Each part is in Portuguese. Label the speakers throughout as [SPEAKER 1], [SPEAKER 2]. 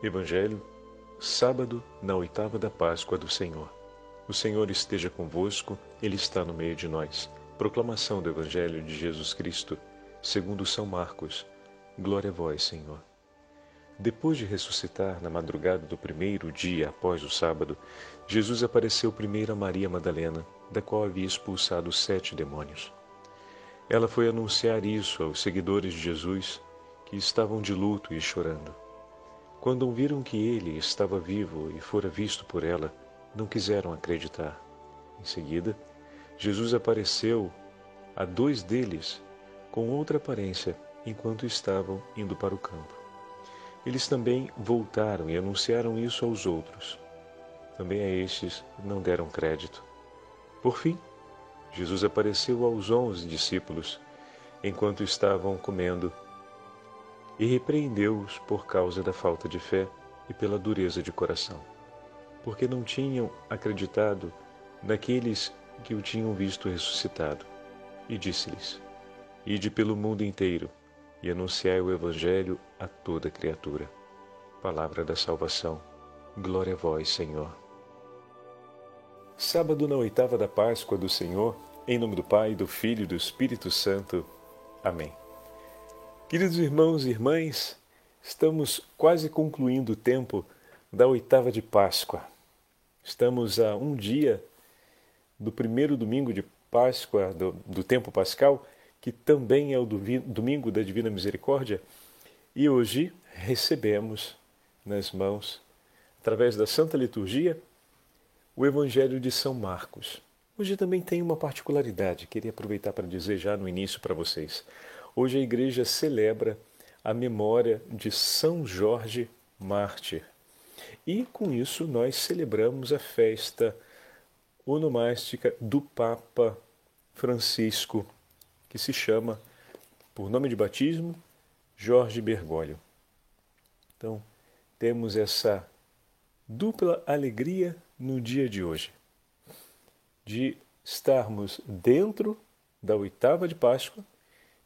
[SPEAKER 1] Evangelho, sábado, na oitava da Páscoa do Senhor. O Senhor esteja convosco, Ele está no meio de nós. Proclamação do Evangelho de Jesus Cristo, segundo São Marcos. Glória a vós, Senhor. Depois de ressuscitar na madrugada do primeiro dia após o sábado, Jesus apareceu primeiro a Maria Madalena, da qual havia expulsado sete demônios. Ela foi anunciar isso aos seguidores de Jesus, que estavam de luto e chorando. Quando ouviram que ele estava vivo e fora visto por ela, não quiseram acreditar. Em seguida, Jesus apareceu a dois deles com outra aparência enquanto estavam indo para o campo. Eles também voltaram e anunciaram isso aos outros. Também a estes não deram crédito. Por fim, Jesus apareceu aos onze discípulos enquanto estavam comendo e repreendeu-os por causa da falta de fé e pela dureza de coração, porque não tinham acreditado naqueles que o tinham visto ressuscitado. E disse-lhes: Ide pelo mundo inteiro e anunciai o Evangelho a toda criatura. Palavra da salvação. Glória a vós, Senhor. Sábado na oitava da Páscoa do Senhor, em nome do Pai, do Filho e do Espírito Santo. Amém. Queridos irmãos e irmãs, estamos quase concluindo o tempo da oitava de Páscoa. Estamos a um dia do primeiro domingo de Páscoa, do, do tempo pascal, que também é o domingo da Divina Misericórdia, e hoje recebemos nas mãos, através da Santa Liturgia, o Evangelho de São Marcos. Hoje também tem uma particularidade, queria aproveitar para dizer já no início para vocês. Hoje a igreja celebra a memória de São Jorge Mártir. E com isso nós celebramos a festa onomástica do Papa Francisco, que se chama, por nome de batismo, Jorge Bergoglio. Então, temos essa dupla alegria no dia de hoje, de estarmos dentro da oitava de Páscoa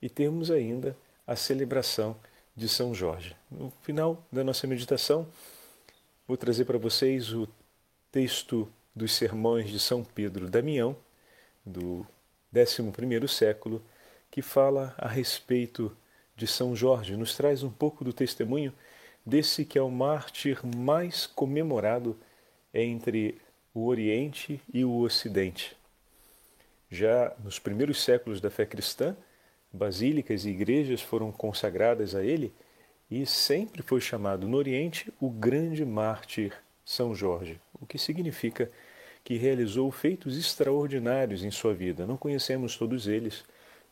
[SPEAKER 1] e temos ainda a celebração de São Jorge. No final da nossa meditação, vou trazer para vocês o texto dos sermões de São Pedro Damião, do 11 século, que fala a respeito de São Jorge, nos traz um pouco do testemunho desse que é o mártir mais comemorado entre o Oriente e o Ocidente. Já nos primeiros séculos da fé cristã, basílicas e igrejas foram consagradas a ele e sempre foi chamado no Oriente o grande mártir São Jorge, o que significa que realizou feitos extraordinários em sua vida. Não conhecemos todos eles.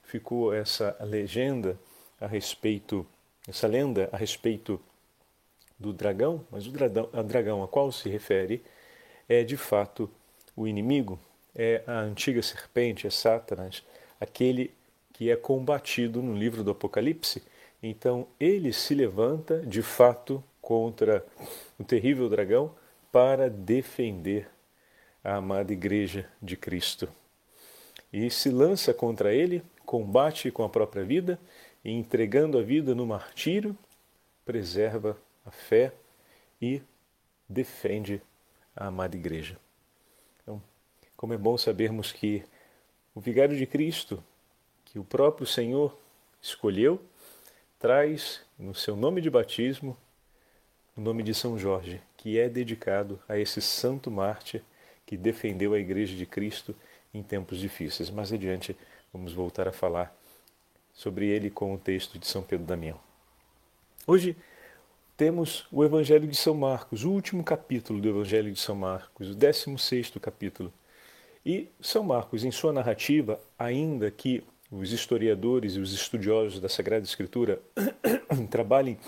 [SPEAKER 1] Ficou essa legenda a respeito, essa lenda a respeito do dragão, mas o dragão, a dragão a qual se refere é de fato o inimigo, é a antiga serpente, é Satanás, aquele que é combatido no livro do Apocalipse. Então ele se levanta de fato contra o terrível dragão para defender a amada Igreja de Cristo. E se lança contra ele, combate com a própria vida e entregando a vida no martírio, preserva a fé e defende a amada Igreja. Então, como é bom sabermos que o Vigário de Cristo que o próprio Senhor escolheu, traz no seu nome de batismo o nome de São Jorge, que é dedicado a esse santo mártir que defendeu a Igreja de Cristo em tempos difíceis. Mais adiante vamos voltar a falar sobre ele com o texto de São Pedro Damião. Hoje temos o Evangelho de São Marcos, o último capítulo do Evangelho de São Marcos, o 16 capítulo. E São Marcos, em sua narrativa, ainda que os historiadores e os estudiosos da Sagrada Escritura trabalhem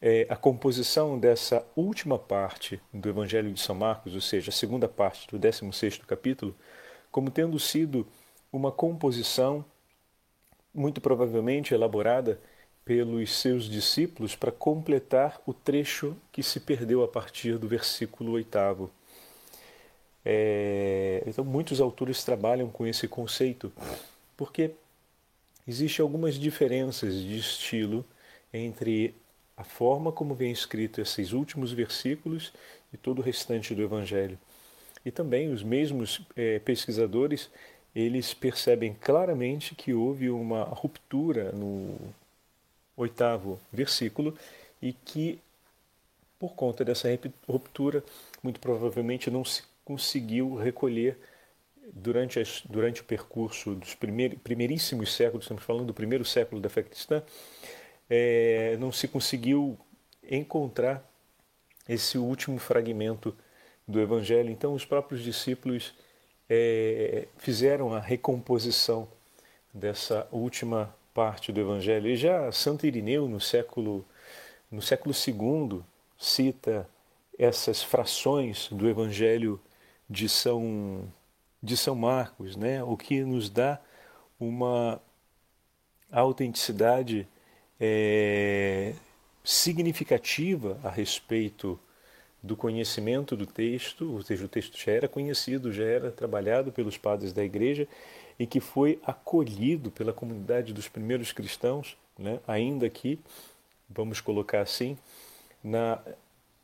[SPEAKER 1] é, a composição dessa última parte do Evangelho de São Marcos, ou seja, a segunda parte do 16 capítulo, como tendo sido uma composição muito provavelmente elaborada pelos seus discípulos para completar o trecho que se perdeu a partir do versículo oitavo. É, então, muitos autores trabalham com esse conceito porque existem algumas diferenças de estilo entre a forma como vem escrito esses últimos versículos e todo o restante do Evangelho. E também os mesmos é, pesquisadores eles percebem claramente que houve uma ruptura no oitavo versículo e que por conta dessa ruptura muito provavelmente não se conseguiu recolher durante, as, durante o percurso dos primeir, primeiríssimos séculos, estamos falando do primeiro século da fé cristã, é, não se conseguiu encontrar esse último fragmento do Evangelho. Então, os próprios discípulos é, fizeram a recomposição dessa última parte do Evangelho. E já Santo Irineu, no século, no século II, cita essas frações do Evangelho de São, de São Marcos, né? o que nos dá uma autenticidade é, significativa a respeito do conhecimento do texto, ou seja, o texto já era conhecido, já era trabalhado pelos padres da igreja e que foi acolhido pela comunidade dos primeiros cristãos, né? ainda que, vamos colocar assim, na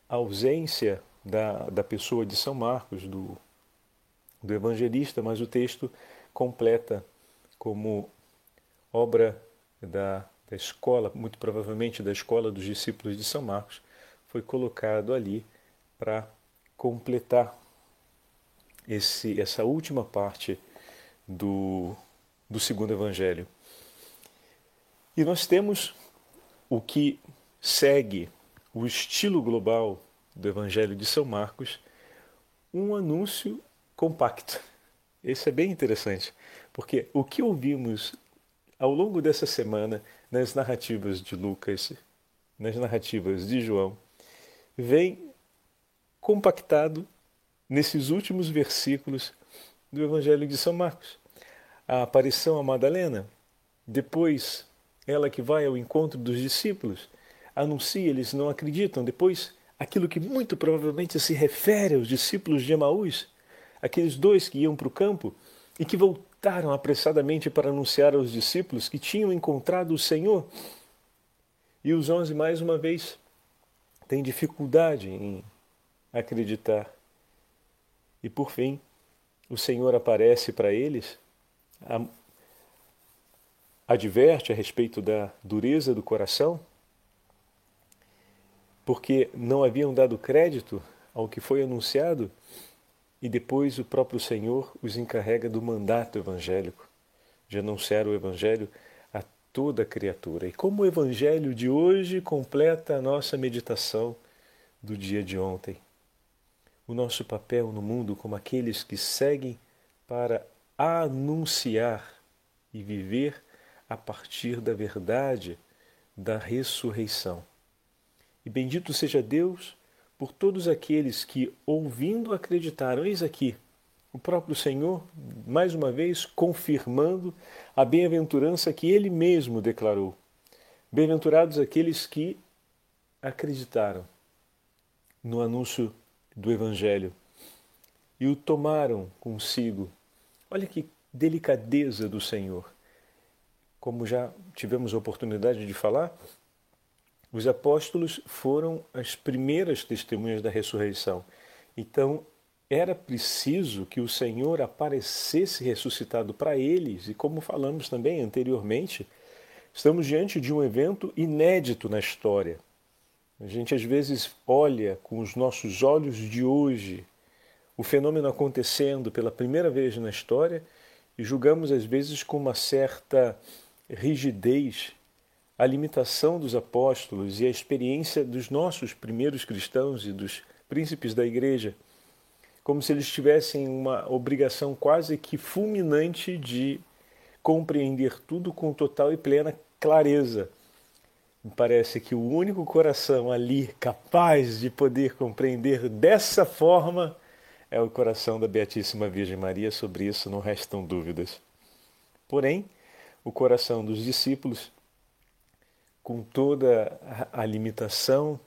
[SPEAKER 1] ausência da, da pessoa de São Marcos, do, do evangelista, mas o texto completa como obra da da escola, muito provavelmente da escola dos discípulos de São Marcos, foi colocado ali para completar esse, essa última parte do, do segundo evangelho. E nós temos o que segue o estilo global do evangelho de São Marcos, um anúncio compacto. Esse é bem interessante, porque o que ouvimos ao longo dessa semana nas narrativas de Lucas, nas narrativas de João, vem compactado nesses últimos versículos do Evangelho de São Marcos. A aparição a Madalena, depois ela que vai ao encontro dos discípulos, anuncia, eles não acreditam, depois aquilo que muito provavelmente se refere aos discípulos de Emaús, aqueles dois que iam para o campo e que voltaram apressadamente para anunciar aos discípulos que tinham encontrado o Senhor. E os onze, mais uma vez, têm dificuldade em acreditar. E por fim, o Senhor aparece para eles, adverte a respeito da dureza do coração, porque não haviam dado crédito ao que foi anunciado e depois o próprio Senhor os encarrega do mandato evangélico, de anunciar o Evangelho a toda criatura. E como o Evangelho de hoje completa a nossa meditação do dia de ontem. O nosso papel no mundo como aqueles que seguem para anunciar e viver a partir da verdade da ressurreição. E bendito seja Deus por todos aqueles que, ouvindo, acreditaram. Eis aqui o próprio Senhor, mais uma vez, confirmando a bem-aventurança que ele mesmo declarou. Bem-aventurados aqueles que acreditaram no anúncio do Evangelho e o tomaram consigo. Olha que delicadeza do Senhor. Como já tivemos a oportunidade de falar, os apóstolos foram as primeiras testemunhas da ressurreição. Então, era preciso que o Senhor aparecesse ressuscitado para eles, e como falamos também anteriormente, estamos diante de um evento inédito na história. A gente às vezes olha com os nossos olhos de hoje o fenômeno acontecendo pela primeira vez na história e julgamos às vezes com uma certa rigidez a limitação dos apóstolos e a experiência dos nossos primeiros cristãos e dos príncipes da igreja, como se eles tivessem uma obrigação quase que fulminante de compreender tudo com total e plena clareza. Me parece que o único coração ali capaz de poder compreender dessa forma é o coração da Beatíssima Virgem Maria, sobre isso não restam dúvidas. Porém, o coração dos discípulos com toda a limitação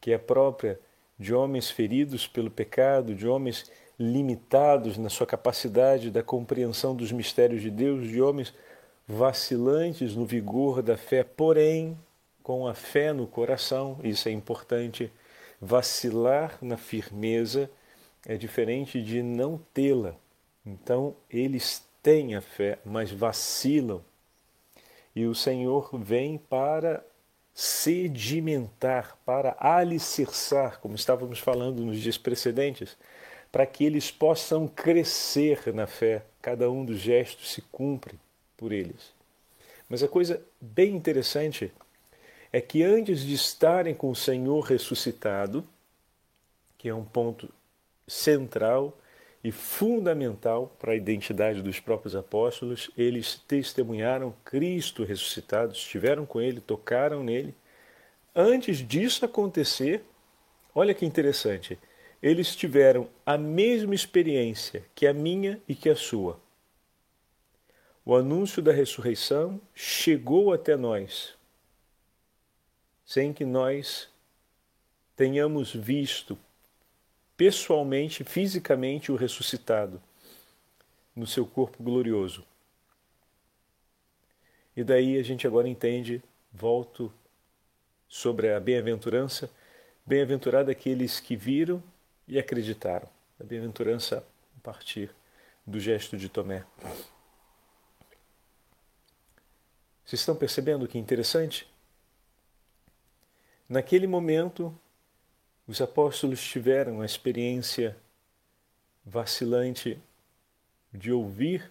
[SPEAKER 1] que é própria de homens feridos pelo pecado, de homens limitados na sua capacidade da compreensão dos mistérios de Deus, de homens vacilantes no vigor da fé, porém com a fé no coração, isso é importante. Vacilar na firmeza é diferente de não tê-la. Então, eles têm a fé, mas vacilam. E o Senhor vem para sedimentar, para alicerçar, como estávamos falando nos dias precedentes, para que eles possam crescer na fé. Cada um dos gestos se cumpre por eles. Mas a coisa bem interessante é que antes de estarem com o Senhor ressuscitado, que é um ponto central e fundamental para a identidade dos próprios apóstolos, eles testemunharam Cristo ressuscitado, estiveram com ele, tocaram nele. Antes disso acontecer, olha que interessante, eles tiveram a mesma experiência que a minha e que a sua. O anúncio da ressurreição chegou até nós, sem que nós tenhamos visto pessoalmente, fisicamente, o ressuscitado no seu corpo glorioso. E daí a gente agora entende, volto sobre a bem-aventurança, bem-aventurado aqueles que viram e acreditaram. A bem-aventurança a partir do gesto de Tomé. Vocês estão percebendo que interessante? Naquele momento, os apóstolos tiveram a experiência vacilante de ouvir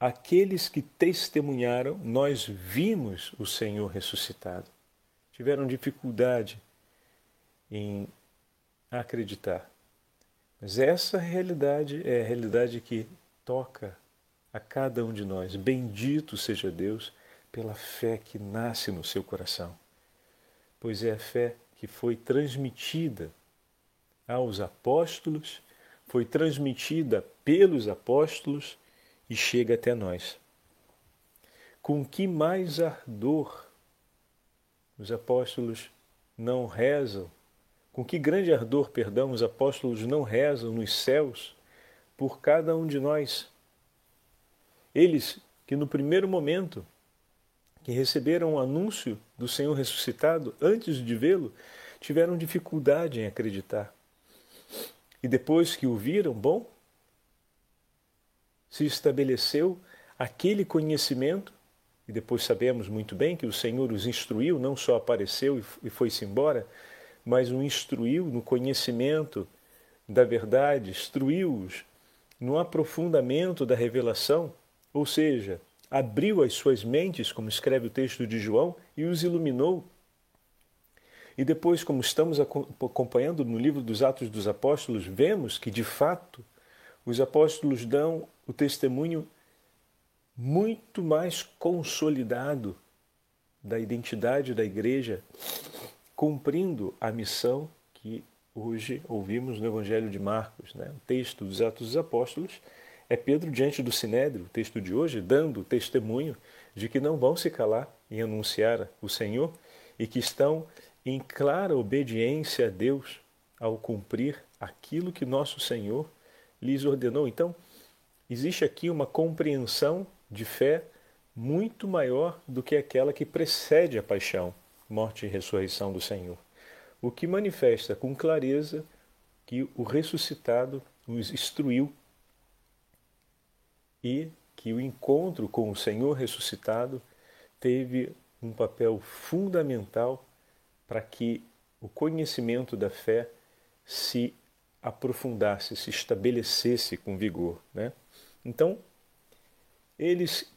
[SPEAKER 1] aqueles que testemunharam, nós vimos o Senhor ressuscitado. Tiveram dificuldade em acreditar. Mas essa realidade é a realidade que toca a cada um de nós. Bendito seja Deus pela fé que nasce no seu coração, pois é a fé que foi transmitida aos apóstolos, foi transmitida pelos apóstolos e chega até nós. Com que mais ardor os apóstolos não rezam com que grande ardor, perdão, os apóstolos não rezam nos céus por cada um de nós. Eles que no primeiro momento que receberam o anúncio do Senhor ressuscitado, antes de vê-lo, tiveram dificuldade em acreditar. E depois que o viram, bom, se estabeleceu aquele conhecimento, e depois sabemos muito bem que o Senhor os instruiu, não só apareceu e foi-se embora, mas o instruiu no conhecimento da verdade, instruiu-os no aprofundamento da revelação, ou seja, abriu as suas mentes, como escreve o texto de João, e os iluminou. E depois, como estamos acompanhando no livro dos Atos dos Apóstolos, vemos que, de fato, os apóstolos dão o testemunho muito mais consolidado da identidade da igreja cumprindo a missão que hoje ouvimos no Evangelho de Marcos. Né? O texto dos Atos dos Apóstolos é Pedro diante do Sinédrio, o texto de hoje, dando testemunho de que não vão se calar em anunciar o Senhor e que estão em clara obediência a Deus ao cumprir aquilo que nosso Senhor lhes ordenou. Então, existe aqui uma compreensão de fé muito maior do que aquela que precede a paixão morte e ressurreição do Senhor. O que manifesta com clareza que o ressuscitado os instruiu e que o encontro com o Senhor ressuscitado teve um papel fundamental para que o conhecimento da fé se aprofundasse, se estabelecesse com vigor. Né? Então, eles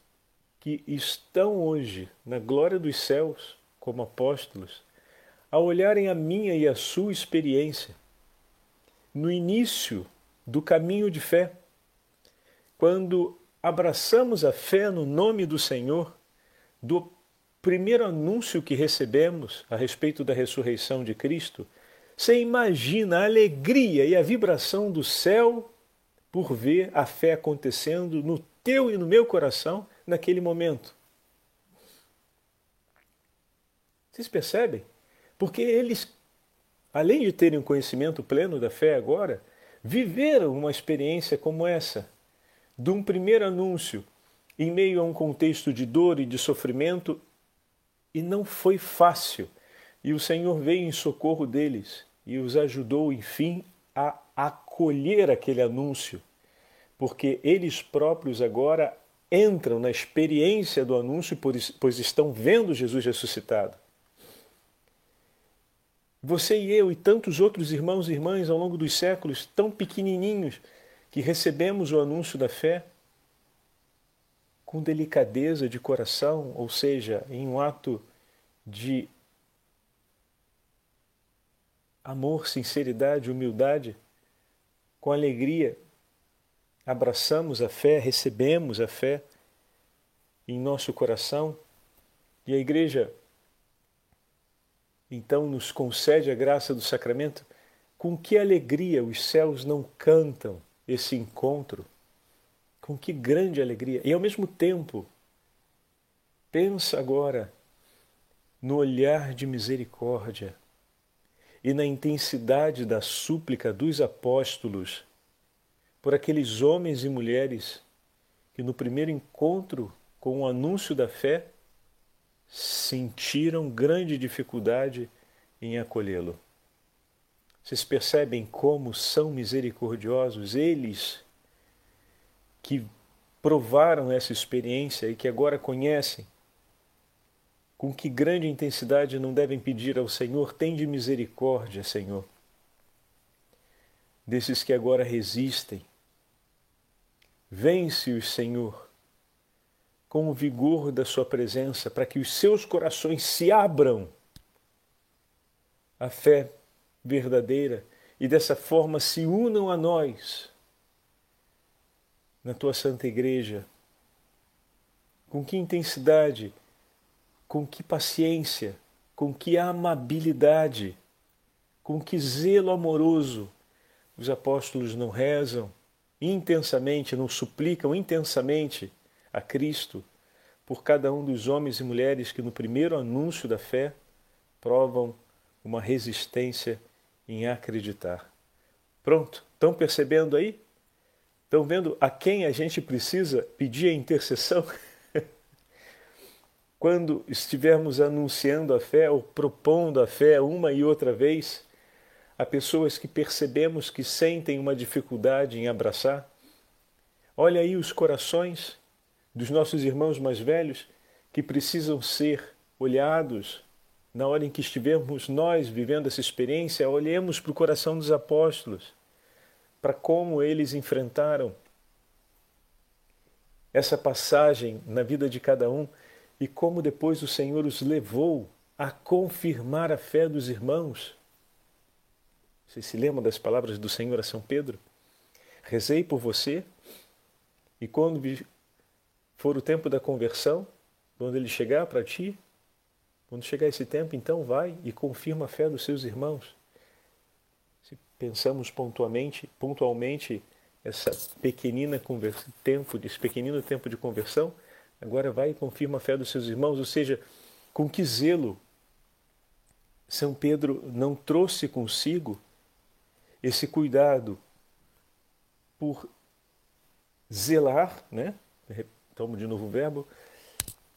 [SPEAKER 1] que estão hoje na glória dos céus, como apóstolos, ao olharem a minha e a sua experiência no início do caminho de fé, quando abraçamos a fé no nome do Senhor, do primeiro anúncio que recebemos a respeito da ressurreição de Cristo, você imagina a alegria e a vibração do céu por ver a fé acontecendo no teu e no meu coração naquele momento. Vocês percebem? Porque eles, além de terem um conhecimento pleno da fé agora, viveram uma experiência como essa, de um primeiro anúncio em meio a um contexto de dor e de sofrimento E não foi fácil. E o Senhor veio em socorro deles e os ajudou, enfim, a acolher aquele anúncio, porque eles próprios agora entram na experiência do anúncio, pois estão vendo Jesus ressuscitado. Você e eu e tantos outros irmãos e irmãs ao longo dos séculos, tão pequenininhos, que recebemos o anúncio da fé com delicadeza de coração, ou seja, em um ato de amor, sinceridade, humildade, com alegria, abraçamos a fé, recebemos a fé em nosso coração e a igreja então nos concede a graça do sacramento, com que alegria os céus não cantam esse encontro? Com que grande alegria! E ao mesmo tempo, pensa agora no olhar de misericórdia e na intensidade da súplica dos apóstolos por aqueles homens e mulheres que no primeiro encontro com o anúncio da fé sentiram grande dificuldade em acolhê-lo. Vocês percebem como são misericordiosos eles que provaram essa experiência e que agora conhecem com que grande intensidade não devem pedir ao Senhor: tem de misericórdia, Senhor, desses que agora resistem. Vence-os, Senhor, com o vigor da Sua presença, para que os seus corações se abram à fé verdadeira e dessa forma se unam a nós na Tua Santa Igreja. Com que intensidade, com que paciência, com que amabilidade, com que zelo amoroso os apóstolos não rezam intensamente, não suplicam intensamente a Cristo por cada um dos homens e mulheres que no primeiro anúncio da fé provam uma resistência em acreditar. Pronto, estão percebendo aí? Estão vendo a quem a gente precisa pedir a intercessão? Quando estivermos anunciando a fé ou propondo a fé uma e outra vez a pessoas que percebemos que sentem uma dificuldade em abraçar, olha aí os corações dos nossos irmãos mais velhos que precisam ser olhados na hora em que estivermos nós vivendo essa experiência, olhemos para o coração dos apóstolos, para como eles enfrentaram essa passagem na vida de cada um e como depois o Senhor os levou a confirmar a fé dos irmãos. Você se lembra das palavras do Senhor a São Pedro? Rezei por você e quando for o tempo da conversão, quando ele chegar para ti, quando chegar esse tempo, então vai e confirma a fé dos seus irmãos. Se pensamos pontualmente, pontualmente essa pequenina tempo, esse pequenino tempo de conversão, agora vai e confirma a fé dos seus irmãos, ou seja, com que zelo São Pedro não trouxe consigo esse cuidado por zelar, né? tomo de novo o verbo,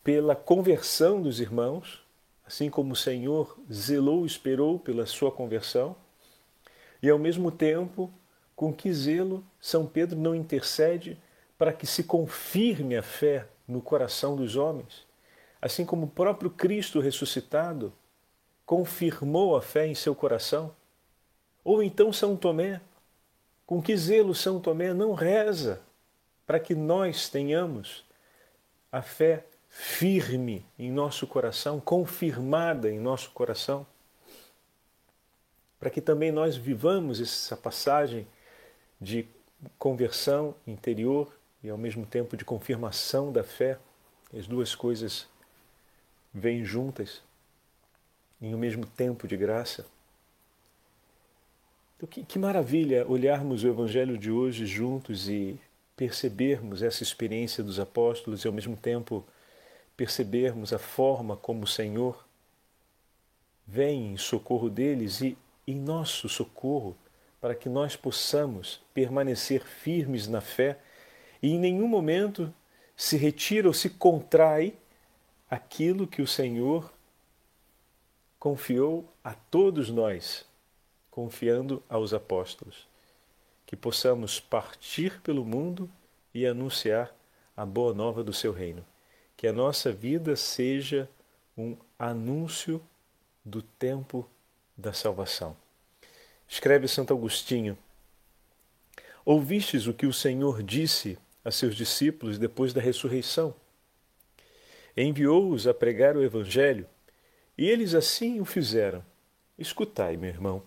[SPEAKER 1] pela conversão dos irmãos, assim como o Senhor zelou esperou pela sua conversão, e ao mesmo tempo, com que zelo São Pedro não intercede para que se confirme a fé no coração dos homens, assim como o próprio Cristo ressuscitado confirmou a fé em seu coração. Ou então São Tomé, com que zelo São Tomé não reza para que nós tenhamos a fé firme em nosso coração, confirmada em nosso coração, para que também nós vivamos essa passagem de conversão interior e ao mesmo tempo de confirmação da fé. As duas coisas vêm juntas em um mesmo tempo de graça. Então, que, que maravilha olharmos o Evangelho de hoje juntos e percebermos essa experiência dos apóstolos e ao mesmo tempo percebermos a forma como o Senhor vem em socorro deles e em nosso socorro, para que nós possamos permanecer firmes na fé e em nenhum momento se retira ou se contrai aquilo que o Senhor confiou a todos nós, confiando aos apóstolos, que possamos partir pelo mundo e anunciar a boa nova do seu reino. Que a nossa vida seja um anúncio do tempo da salvação. Escreve Santo Agostinho: Ouvistes o que o Senhor disse a seus discípulos depois da ressurreição? Enviou-os a pregar o Evangelho e eles assim o fizeram. Escutai, meu irmão.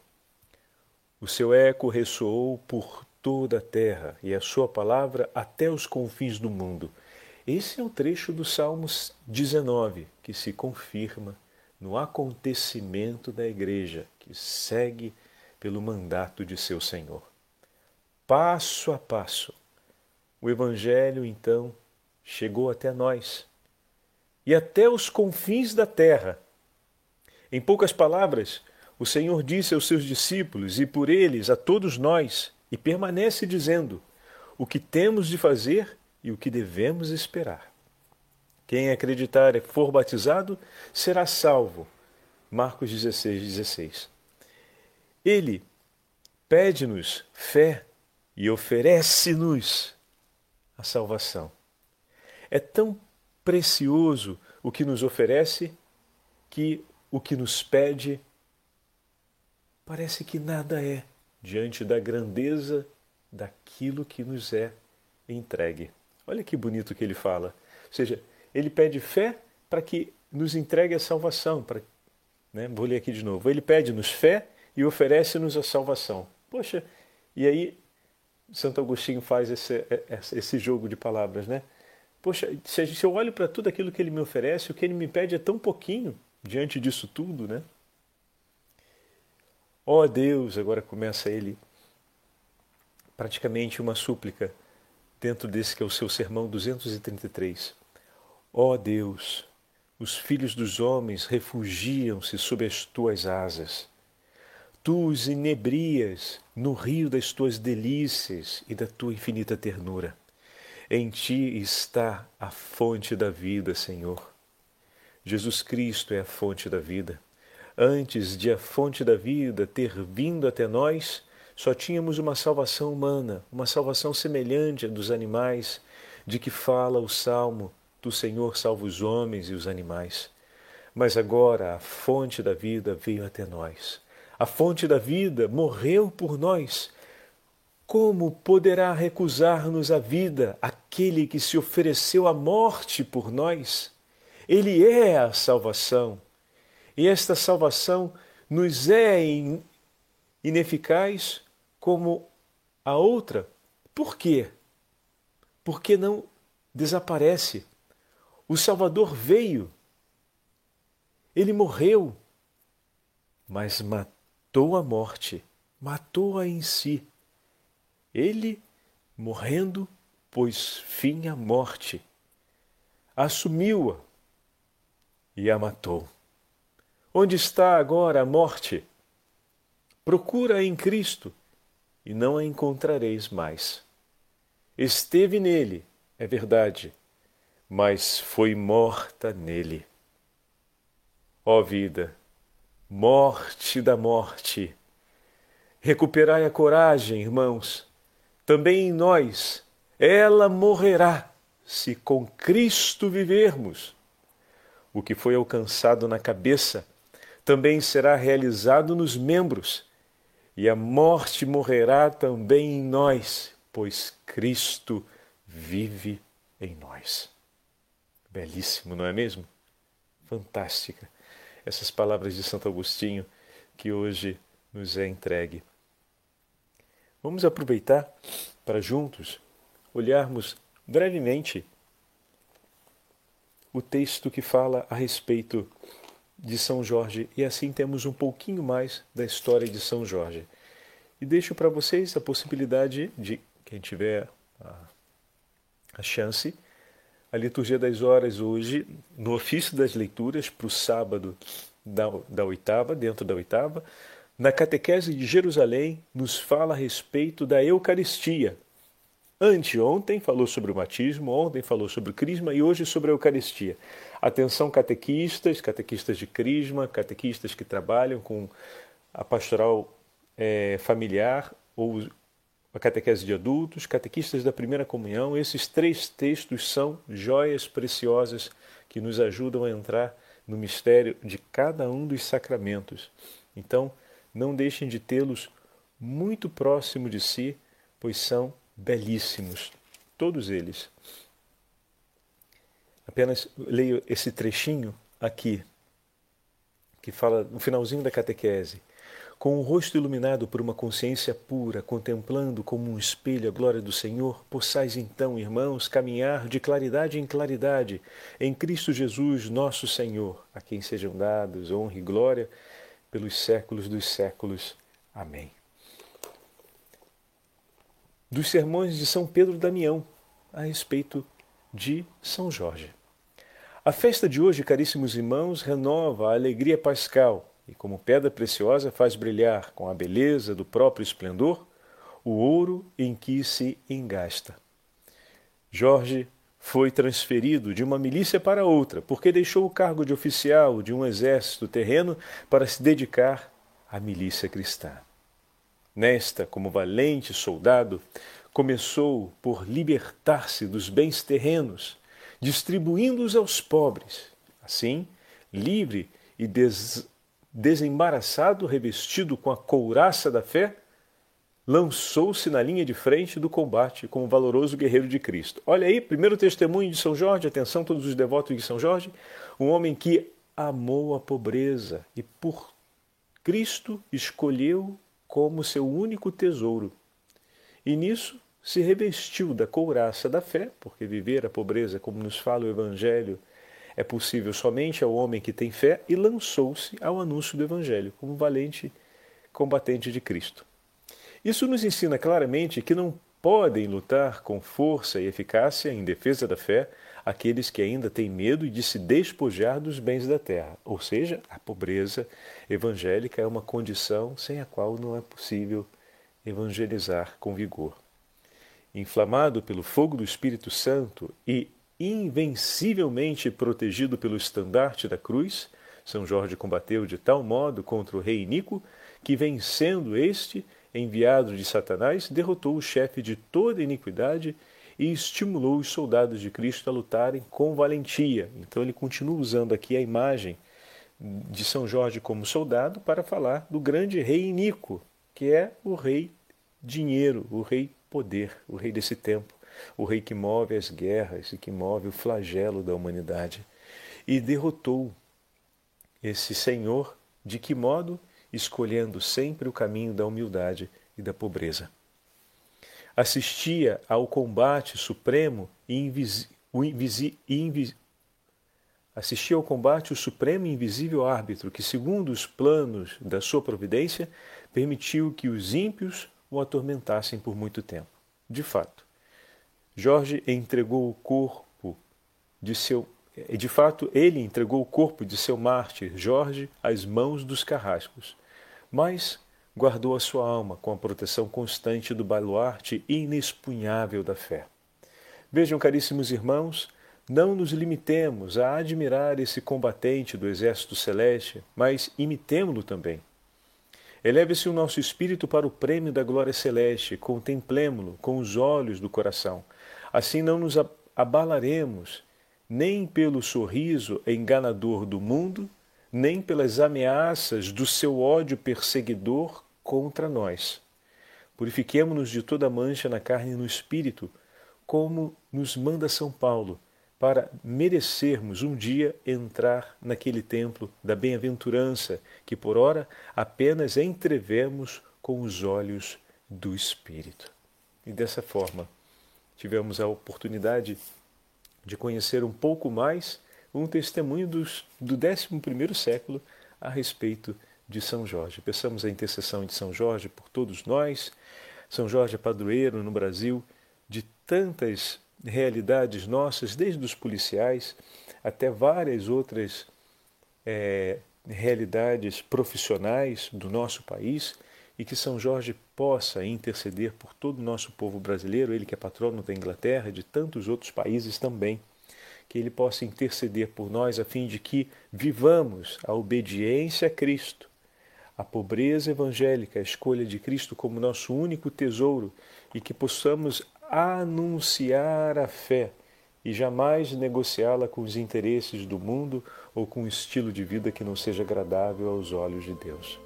[SPEAKER 1] O seu eco ressoou por toda a terra e a sua palavra até os confins do mundo. Esse é o trecho do Salmos 19 que se confirma no acontecimento da igreja que segue pelo mandato de seu Senhor. Passo a passo, o Evangelho então chegou até nós e até os confins da terra. Em poucas palavras, o Senhor disse aos seus discípulos e por eles a todos nós, e permanece dizendo o que temos de fazer e o que devemos esperar. Quem acreditar e for batizado será salvo. Marcos 16, 16. Ele pede-nos fé e oferece-nos a salvação. É tão precioso o que nos oferece que o que nos pede parece que nada é diante da grandeza daquilo que nos é entregue. Olha que bonito que ele fala. Ou seja, ele pede fé para que nos entregue a salvação. Para, né? Vou ler aqui de novo. Ele pede-nos fé e oferece-nos a salvação. Poxa, e aí Santo Agostinho faz esse, esse jogo de palavras, né? Poxa, se eu olho para tudo aquilo que ele me oferece, o que ele me pede é tão pouquinho diante disso tudo, né? Ó oh Deus, agora começa ele praticamente uma súplica dentro desse que é o seu sermão 233. Ó oh Deus, os filhos dos homens refugiam-se sob as tuas asas. Tu os inebrias no rio das tuas delícias e da tua infinita ternura. Em ti está a fonte da vida, Senhor. Jesus Cristo é a fonte da vida. Antes de a fonte da vida ter vindo até nós, só tínhamos uma salvação humana, uma salvação semelhante à dos animais, de que fala o salmo: Do Senhor salva os homens e os animais. Mas agora a fonte da vida veio até nós. A fonte da vida morreu por nós. Como poderá recusar-nos a vida aquele que se ofereceu à morte por nós? Ele é a salvação. E esta salvação nos é ineficaz como a outra. Por quê? Porque não desaparece. O Salvador veio, ele morreu, mas matou a morte, matou-a em si. Ele, morrendo, pôs fim à morte, assumiu-a e a matou. Onde está agora a morte? Procura em Cristo e não a encontrareis mais. Esteve nele, é verdade, mas foi morta nele. Ó vida, morte da morte, recuperai a coragem, irmãos. Também em nós ela morrerá, se com Cristo vivermos o que foi alcançado na cabeça também será realizado nos membros, e a morte morrerá também em nós, pois Cristo vive em nós. Belíssimo, não é mesmo? Fantástica essas palavras de Santo Agostinho que hoje nos é entregue. Vamos aproveitar para juntos olharmos brevemente o texto que fala a respeito de São Jorge e assim temos um pouquinho mais da história de São Jorge. E deixo para vocês a possibilidade de, quem tiver a, a chance, a liturgia das horas hoje, no ofício das leituras, para o sábado da, da oitava, dentro da oitava, na catequese de Jerusalém, nos fala a respeito da Eucaristia. Anteontem falou sobre o batismo, ontem falou sobre o crisma e hoje sobre a Eucaristia. Atenção, catequistas, catequistas de crisma, catequistas que trabalham com a pastoral é, familiar ou a catequese de adultos, catequistas da primeira comunhão. Esses três textos são joias preciosas que nos ajudam a entrar no mistério de cada um dos sacramentos. Então, não deixem de tê-los muito próximo de si, pois são belíssimos, todos eles. Apenas leio esse trechinho aqui, que fala no finalzinho da catequese. Com o rosto iluminado por uma consciência pura, contemplando como um espelho a glória do Senhor, possais então, irmãos, caminhar de claridade em claridade em Cristo Jesus, nosso Senhor, a quem sejam dados honra e glória pelos séculos dos séculos. Amém dos sermões de São Pedro Damião a respeito de São Jorge. A festa de hoje, caríssimos irmãos, renova a alegria pascal e, como pedra preciosa, faz brilhar com a beleza do próprio esplendor o ouro em que se engasta. Jorge foi transferido de uma milícia para outra, porque deixou o cargo de oficial de um exército terreno para se dedicar à milícia cristã. Nesta, como valente soldado, começou por libertar-se dos bens terrenos, distribuindo-os aos pobres. Assim, livre e des desembaraçado, revestido com a couraça da fé, lançou-se na linha de frente do combate como valoroso guerreiro de Cristo. Olha aí, primeiro testemunho de São Jorge, atenção todos os devotos de São Jorge, um homem que amou a pobreza e por Cristo escolheu como seu único tesouro. E nisso se revestiu da couraça da fé, porque viver a pobreza, como nos fala o Evangelho, é possível somente ao homem que tem fé, e lançou-se ao anúncio do Evangelho, como valente combatente de Cristo. Isso nos ensina claramente que não podem lutar com força e eficácia em defesa da fé aqueles que ainda têm medo de se despojar dos bens da terra. Ou seja, a pobreza evangélica é uma condição sem a qual não é possível evangelizar com vigor. Inflamado pelo fogo do Espírito Santo e invencivelmente protegido pelo estandarte da cruz, São Jorge combateu de tal modo contra o rei Nico que, vencendo este, enviado de Satanás, derrotou o chefe de toda iniquidade e estimulou os soldados de Cristo a lutarem com valentia. Então ele continua usando aqui a imagem de São Jorge como soldado para falar do grande rei Inico, que é o rei dinheiro, o rei poder, o rei desse tempo, o rei que move as guerras e que move o flagelo da humanidade. E derrotou esse senhor de que modo? Escolhendo sempre o caminho da humildade e da pobreza assistia ao combate supremo e invisi, o invisi, invis, assistia ao combate o supremo e invisível árbitro que, segundo os planos da sua providência, permitiu que os ímpios o atormentassem por muito tempo. De fato, Jorge entregou o corpo de seu de fato, ele entregou o corpo de seu mártir, Jorge, às mãos dos carrascos. Mas guardou a sua alma com a proteção constante do baluarte inexpunhável da fé. Vejam, caríssimos irmãos, não nos limitemos a admirar esse combatente do exército celeste, mas imitemo-lo também. Eleve-se o nosso espírito para o prêmio da glória celeste, contemplemo-lo com os olhos do coração. Assim não nos abalaremos nem pelo sorriso enganador do mundo, nem pelas ameaças do seu ódio perseguidor contra nós. Purifiquemo-nos de toda mancha na carne e no espírito, como nos manda São Paulo, para merecermos um dia entrar naquele templo da bem-aventurança que por ora apenas entrevemos com os olhos do Espírito. E dessa forma, tivemos a oportunidade de conhecer um pouco mais um testemunho dos, do 11 século a respeito de São Jorge. Peçamos a intercessão de São Jorge por todos nós. São Jorge é padroeiro no Brasil de tantas realidades nossas, desde os policiais até várias outras é, realidades profissionais do nosso país. e que São Jorge possa interceder por todo o nosso povo brasileiro, ele que é patrono da Inglaterra e de tantos outros países também. Que ele possa interceder por nós a fim de que vivamos a obediência a Cristo, a pobreza evangélica, a escolha de Cristo como nosso único tesouro e que possamos anunciar a fé e jamais negociá-la com os interesses do mundo ou com um estilo de vida que não seja agradável aos olhos de Deus.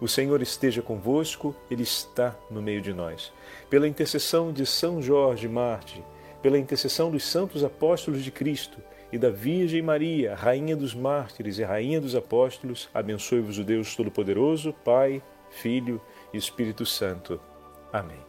[SPEAKER 1] O Senhor esteja convosco, Ele está no meio de nós. Pela intercessão de São Jorge Marte, pela intercessão dos santos apóstolos de Cristo e da Virgem Maria, Rainha dos Mártires e Rainha dos Apóstolos, abençoe-vos o Deus Todo-Poderoso, Pai, Filho e Espírito Santo. Amém.